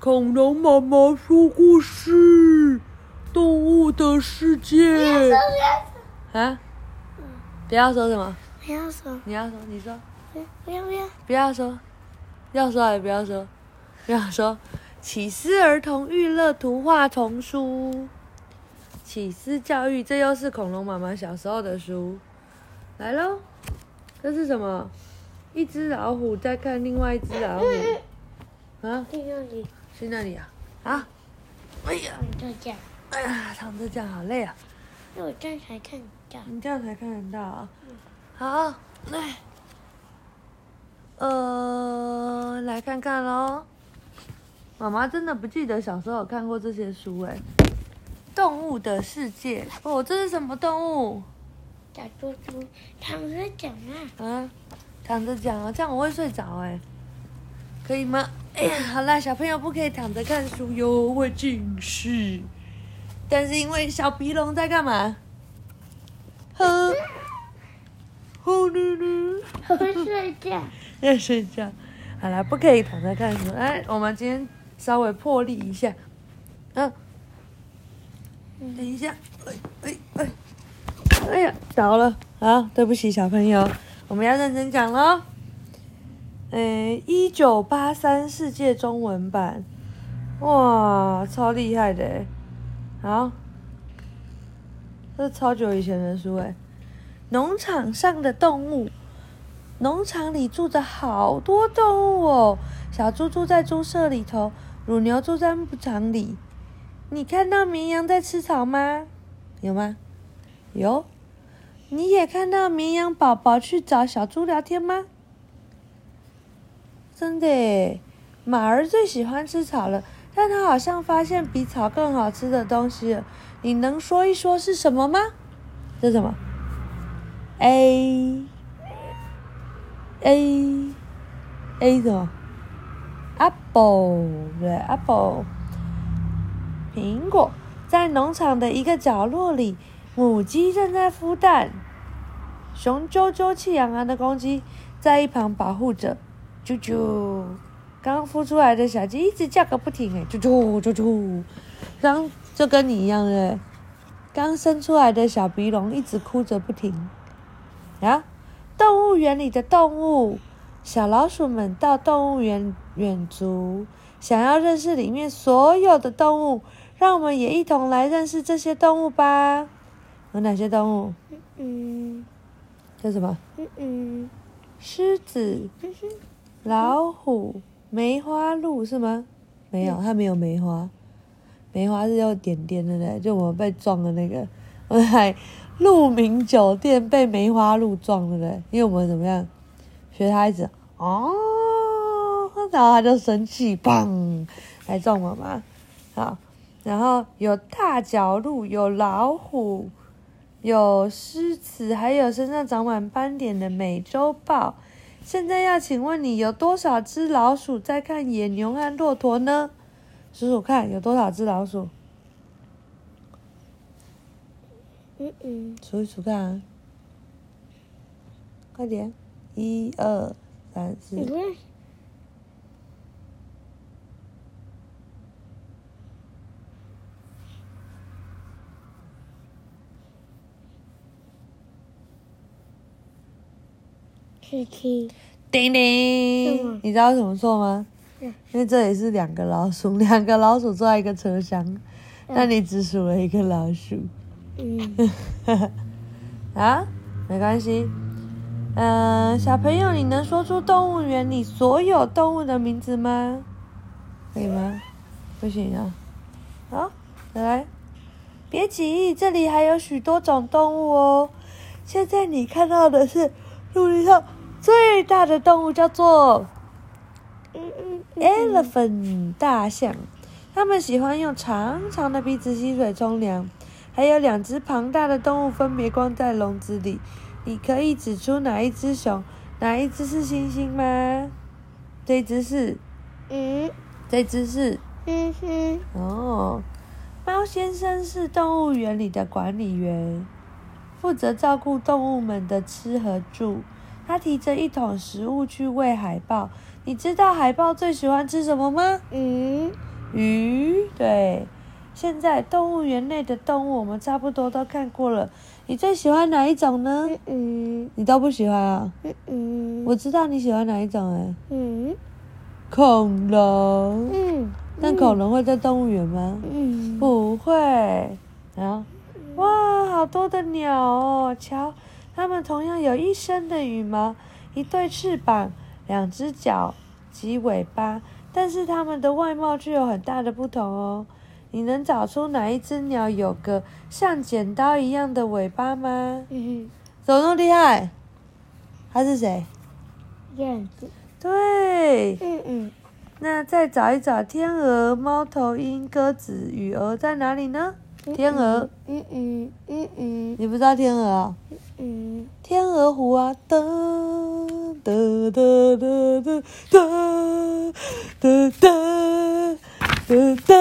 恐龙妈妈说故事，动物的世界。啊？不要说什么？不要说，你要说，你说。不要不要，不要说，要说也不要说，不要说。启思儿童娱乐图画丛书，启思教育，这又是恐龙妈妈小时候的书。来喽，这是什么？一只老虎在看另外一只老虎。啊？在那里，去那里啊？啊？哎呀，你就这样，哎呀，躺着讲好累啊！那我这样才看得到。你这样才看得到啊。好，来，呃，来看看喽。妈妈真的不记得小时候有看过这些书哎。动物的世界哦，这是什么动物？小猪猪躺着讲啊，啊，躺着讲啊，这样我会睡着哎，可以吗？哎呀，好啦，小朋友不可以躺着看书哟，会近视。但是因为小鼻龙在干嘛？喝，呼噜噜。睡觉。要睡觉。好啦，不可以躺着看书。哎，我们今天稍微破例一下。嗯，等一下，哎哎哎，哎呀，倒了。啊，对不起小朋友，我们要认真讲喽。诶，一九八三世界中文版，哇，超厉害的。好，这是超久以前的书诶。农场上的动物。农场里住着好多动物哦，小猪住在猪舍里头，乳牛住在牧场里。你看到绵羊在吃草吗？有吗？有。你也看到绵羊宝宝去找小猪聊天吗？真的，马儿最喜欢吃草了，但它好像发现比草更好吃的东西了。你能说一说是什么吗？这是什么？A。A A 什么？Apple 对，Apple 苹果在农场的一个角落里，母鸡正在孵蛋，雄赳赳气昂昂的公鸡在一旁保护着。啾啾，刚孵出来的小鸡一直叫个不停，哎，啾啾啾啾，刚就跟你一样哎，刚生出来的小鼻龙一直哭着不停，啊。动物园里的动物，小老鼠们到动物园远足，想要认识里面所有的动物。让我们也一同来认识这些动物吧。有哪些动物？嗯，叫什么？嗯嗯，狮子、老虎、梅花鹿是吗？没有，它没有梅花。梅花是有点点的嘞，就我们被撞的那个。我还。鹿鸣酒店被梅花鹿撞，对不对？因为我们怎么样学它一直哦，然后它就生气，砰，来撞我妈。好，然后有大角鹿，有老虎，有狮子，还有身上长满斑点的美洲豹。现在要请问你，有多少只老鼠在看野牛和骆驼呢？数数看，有多少只老鼠？嗯嗯，数一数看啊，快点，一二三四。七七。叮叮，你知道怎么做吗？因为这里是两个老鼠，两个老鼠坐在一个车厢，那你只数了一个老鼠。嗯，啊，没关系。嗯，小朋友，你能说出动物园里所有动物的名字吗？可以吗？不行啊。好，再来。别急，这里还有许多种动物哦。现在你看到的是陆地上最大的动物，叫做 elephant 大象。它们喜欢用长长的鼻子吸水冲凉。还有两只庞大的动物分别关在笼子里，你可以指出哪一只熊，哪一只是猩猩吗？这只是，嗯，这只是，嗯哼，哦，猫先生是动物园里的管理员，负责照顾动物们的吃和住。他提着一桶食物去喂海豹。你知道海豹最喜欢吃什么吗？嗯，鱼，对。现在动物园内的动物我们差不多都看过了，你最喜欢哪一种呢？嗯你都不喜欢啊？嗯嗯我知道你喜欢哪一种哎、嗯恐龙。嗯但恐龙会在动物园吗？嗯不会。啊，哇，好多的鸟哦！瞧，它们同样有一身的羽毛，一对翅膀，两只脚及尾巴，但是它们的外貌却有很大的不同哦。你能找出哪一只鸟有个像剪刀一样的尾巴吗？嗯，怎么那么厉害？它是谁？燕子，对，嗯嗯那再找一找天鹅、猫头鹰、鸽子、羽鹅在哪里呢？天鹅，嗯嗯嗯嗯你不知道天鹅啊？嗯天鹅湖啊，哒哒哒哒哒哒哒哒哒哒哒哒，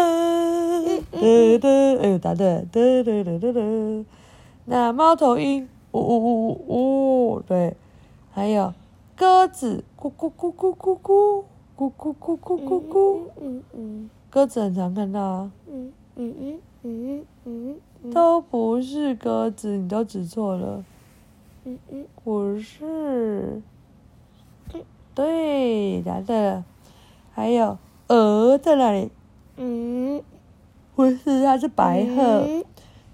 哎呦，答对了，哒哒哒哒哒。那猫头鹰，呜呜呜呜呜，对，还有鸽子，咕咕咕咕咕咕，咕咕咕咕咕咕，嗯嗯鸽子很常看到啊，嗯嗯嗯嗯嗯都不是鸽子，你都指错了。嗯嗯不是，对，答对了。还有鹅在哪里？嗯，不是，它是白鹤。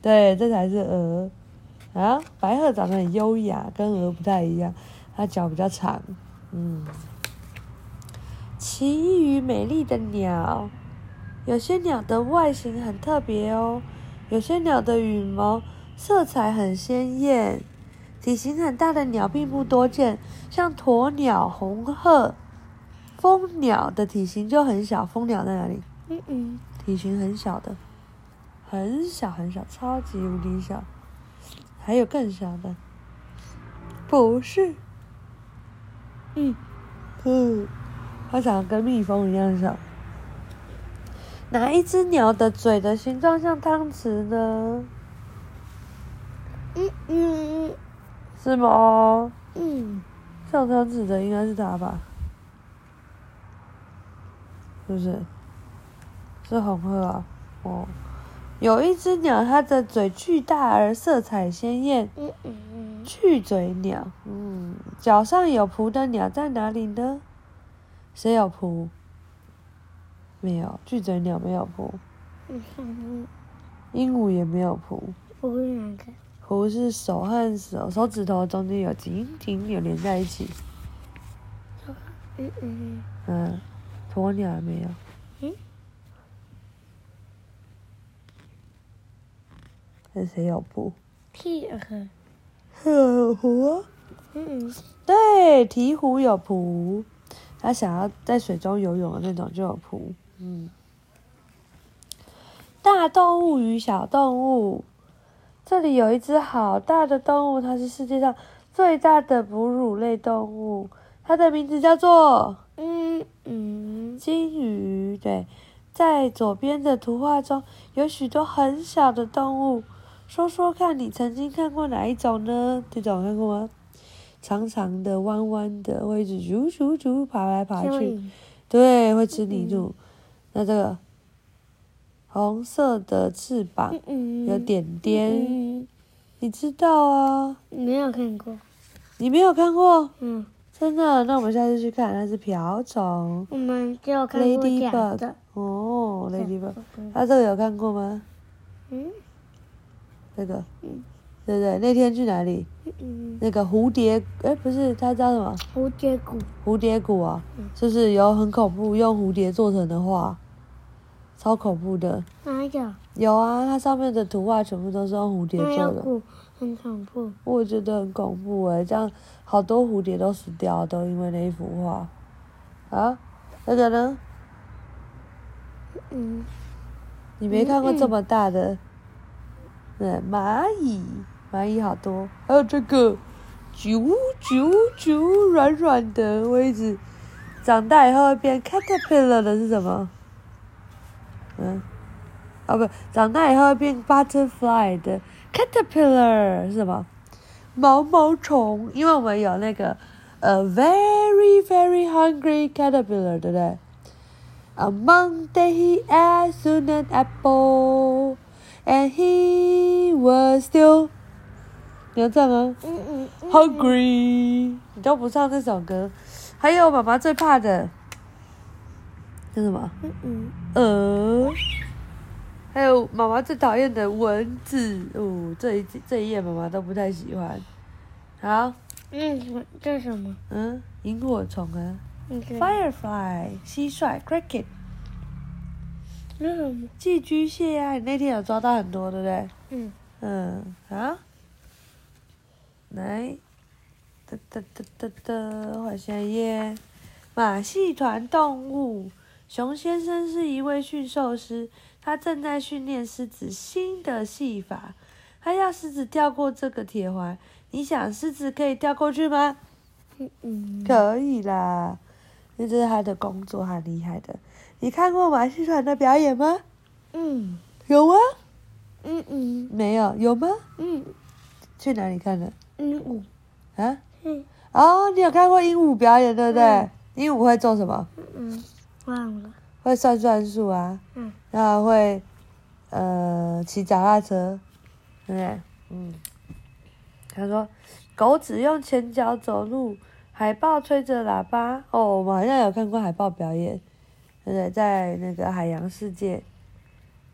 对，这才是鹅。啊，白鹤长得很优雅，跟鹅不太一样，它脚比较长。嗯，奇遇美丽的鸟，有些鸟的外形很特别哦，有些鸟的羽毛色彩很鲜艳，体型很大的鸟并不多见，像鸵鸟、红鹤、蜂鸟的体型就很小。蜂鸟在哪里？嗯嗯体型很小的，很小很小，超级无敌小。还有更小的，不是，嗯嗯，它长得跟蜜蜂一样小。哪一只鸟的嘴的形状像汤匙呢？嗯嗯是吗？嗯像汤匙的应该是它吧？是不是？是红鹤啊？哦，有一只鸟，它的嘴巨大而色彩鲜艳，嗯嗯巨嘴鸟。嗯，脚上有蹼的鸟在哪里呢？谁有蹼？没有，巨嘴鸟没有蹼，嗯，鹦鹉也没有蹼。不是哪个？蹼是手和手手指头中间有紧紧有连在一起。嗯嗯嗯，鸵鸟也没有。嗯，那谁有蹼？企鹅。有蹼啊。嗯对，鹈鹕有蹼，它想要在水中游泳的那种就有蹼。嗯，大动物与小动物，这里有一只好大的动物，它是世界上最大的哺乳类动物，它的名字叫做嗯嗯金鱼。对，在左边的图画中有许多很小的动物，说说看你曾经看过哪一种呢？这种看过吗？长长的、弯弯的，会一直啾啾啾爬来爬去，对，会吃泥土。那这个红色的翅膀嗯有点点，嗯，你知道啊？没有看过。你没有看过？嗯，真的？那我们下次去看，那是瓢虫我们只有看，ladybug。。哦，ladybug，嗯它这个有看过吗？嗯那个，嗯对不对？那天去哪里？嗯，那个蝴蝶，哎，不是，它叫什么？蝴蝶谷。蝴蝶谷啊嗯，就是有很恐怖，用蝴蝶做成的画，超恐怖的。哪有？有啊，它上面的图画全部都是用蝴蝶做的，很恐怖。我觉得很恐怖哎，这样好多蝴蝶都死掉，都因为那一幅画。啊，那个呢？嗯你没看过这么大的？对，蚂蚁，蚂蚁好多，还有这个，啾啾啾，软软的，我一直长大以后会变 caterpillar 的是什么？嗯，哦不，长大以后会变 butterfly 的 caterpillar 是什么？毛毛虫，因为我们有那个呃 very very hungry caterpillar，对不对？On Monday he ate soon an apple, and he was still 你要唱吗？Hungry，你都不唱这首歌。还有妈妈最怕的，是什么？嗯嗯，鹅。还有妈妈最讨厌的蚊子。哦，这一这一页妈妈都不太喜欢。好，嗯，这是什么？嗯，萤火虫啊，firefly，蟋蟀，cricket，那什么？寄居蟹啊，你那天有抓到很多，对不对？嗯，嗯，好，来，哒哒哒哒哒，换下一页。马戏团动物，熊先生是一位驯兽师，他正在训练狮子新的戏法。他要狮子跳过这个铁环，你想狮子可以跳过去吗？嗯嗯，可以啦，这是他的工作，很厉害的。你看过马戏团的表演吗？嗯有吗？嗯嗯没有，有吗？嗯去哪里看的？鹦鹉啊？嗯哦，你有看过鹦鹉表演对不对嗯？鹦鹉会做什么？嗯，忘了。会算算数啊，嗯然后会呃骑脚踏车，对不对？嗯。他说，狗只用前脚走路，海豹吹着喇叭。哦，我们好像有看过海豹表演，对不对？在那个海洋世界，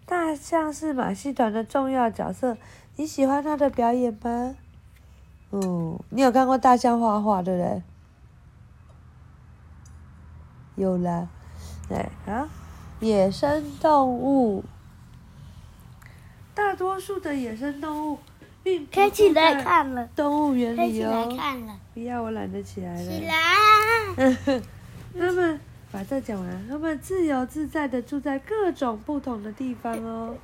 大象是马戏团的重要角色，你喜欢它的表演吗？嗯，你有看过大象画画，对不对？有啦，对啊，野生动物，大多数的野生动物并不开起来住在看了，动物园开起来里哦。看了，不要，我懒得起来了起了。来。他们把这讲完，他们自由自在的住在各种不同的地方哦。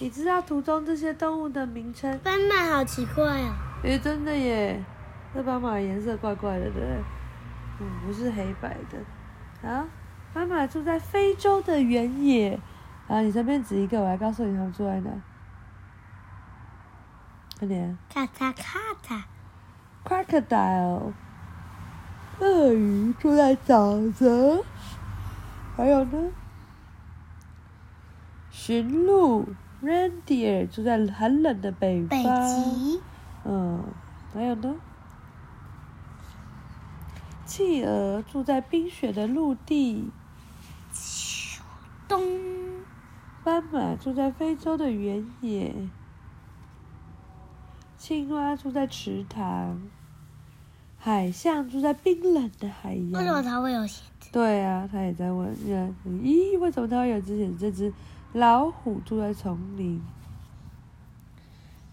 你知道图中这些动物的名称？斑马好奇怪哦。诶，真的耶，这斑马颜色怪怪的，对不对？嗯，不是黑白的。好，斑马住在非洲的原野。啊，你这边指一个，我来告诉你他们住在哪。快点咔嚓咔嚓，，crocodile，鳄鱼住在沼泽。还有呢，驯鹿 reindeer 住在寒冷的北北方。极，嗯，还有呢？企鹅住在冰雪的陆地，东，斑马住在非洲的原野，青蛙住在池塘，海象住在冰冷的海洋为什么洋。它会有鞋子？对啊，他也在问，呃咦，为什么它会有之前这只老虎住在丛林？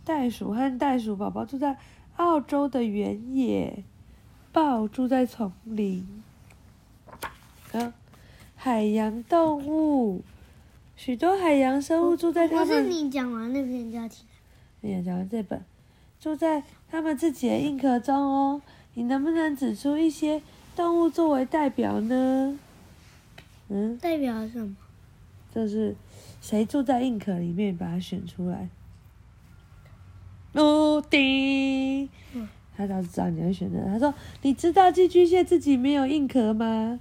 袋鼠和袋鼠宝宝住在澳洲的原野，豹住在丛林。啊，海洋动物，许多海洋生物住在它不是们。你讲完那篇就要起来。哎呀，讲完这本，住在它们自己的硬壳中哦。你能不能指出一些动物作为代表呢？嗯，代表什么？就是谁住在硬壳里面，把它选出来。陆地，嗯他倒是知道你会选的。他说：“你知道寄居蟹自己没有硬壳吗？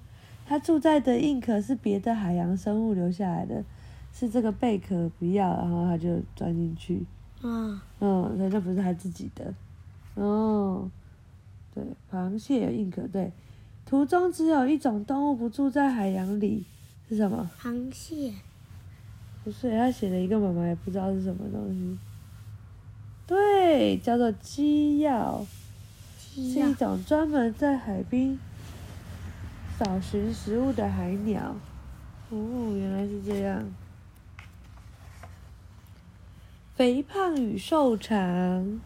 它住在的硬壳是别的海洋生物留下来的，是这个贝壳不要，然后它就钻进去。啊，嗯，那就不是他自己的。哦，对，螃蟹有硬壳。对，图中只有一种动物不住在海洋里，是什么？螃蟹，不是，他写了一个妈妈也不知道是什么东西。对，叫做鸡药，是一，种专门在海滨找寻食物的海鸟。哦，原来是这样。肥胖与瘦长，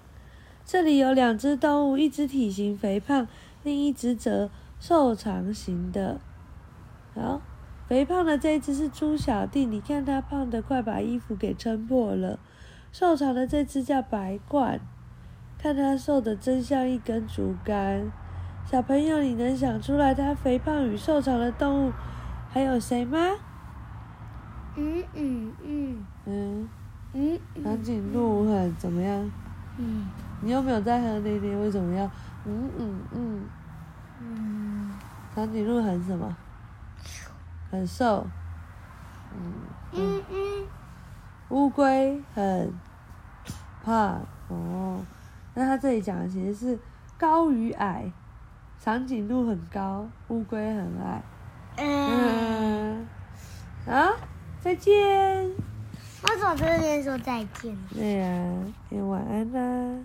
这里有两只动物，一只体型肥胖，另一只则瘦长型的。好，肥胖的这一只是猪小弟，你看它胖得快把衣服给撑破了。瘦长的这只叫白鹳，看它瘦得真像一根竹竿。小朋友，你能想出来它肥胖与瘦长的动物还有谁吗？嗯嗯嗯嗯，嗯长颈鹿很怎么样？嗯你又没有在喝那天，为什么要嗯嗯嗯？嗯，长颈鹿很什么？很瘦。嗯，嗯嗯，乌龟很胖哦。那它这里讲的其实是高与矮，长颈鹿很高，乌龟很矮。嗯，嗯，好，再见。为什么这边说再见呢？对呀，也晚安啦。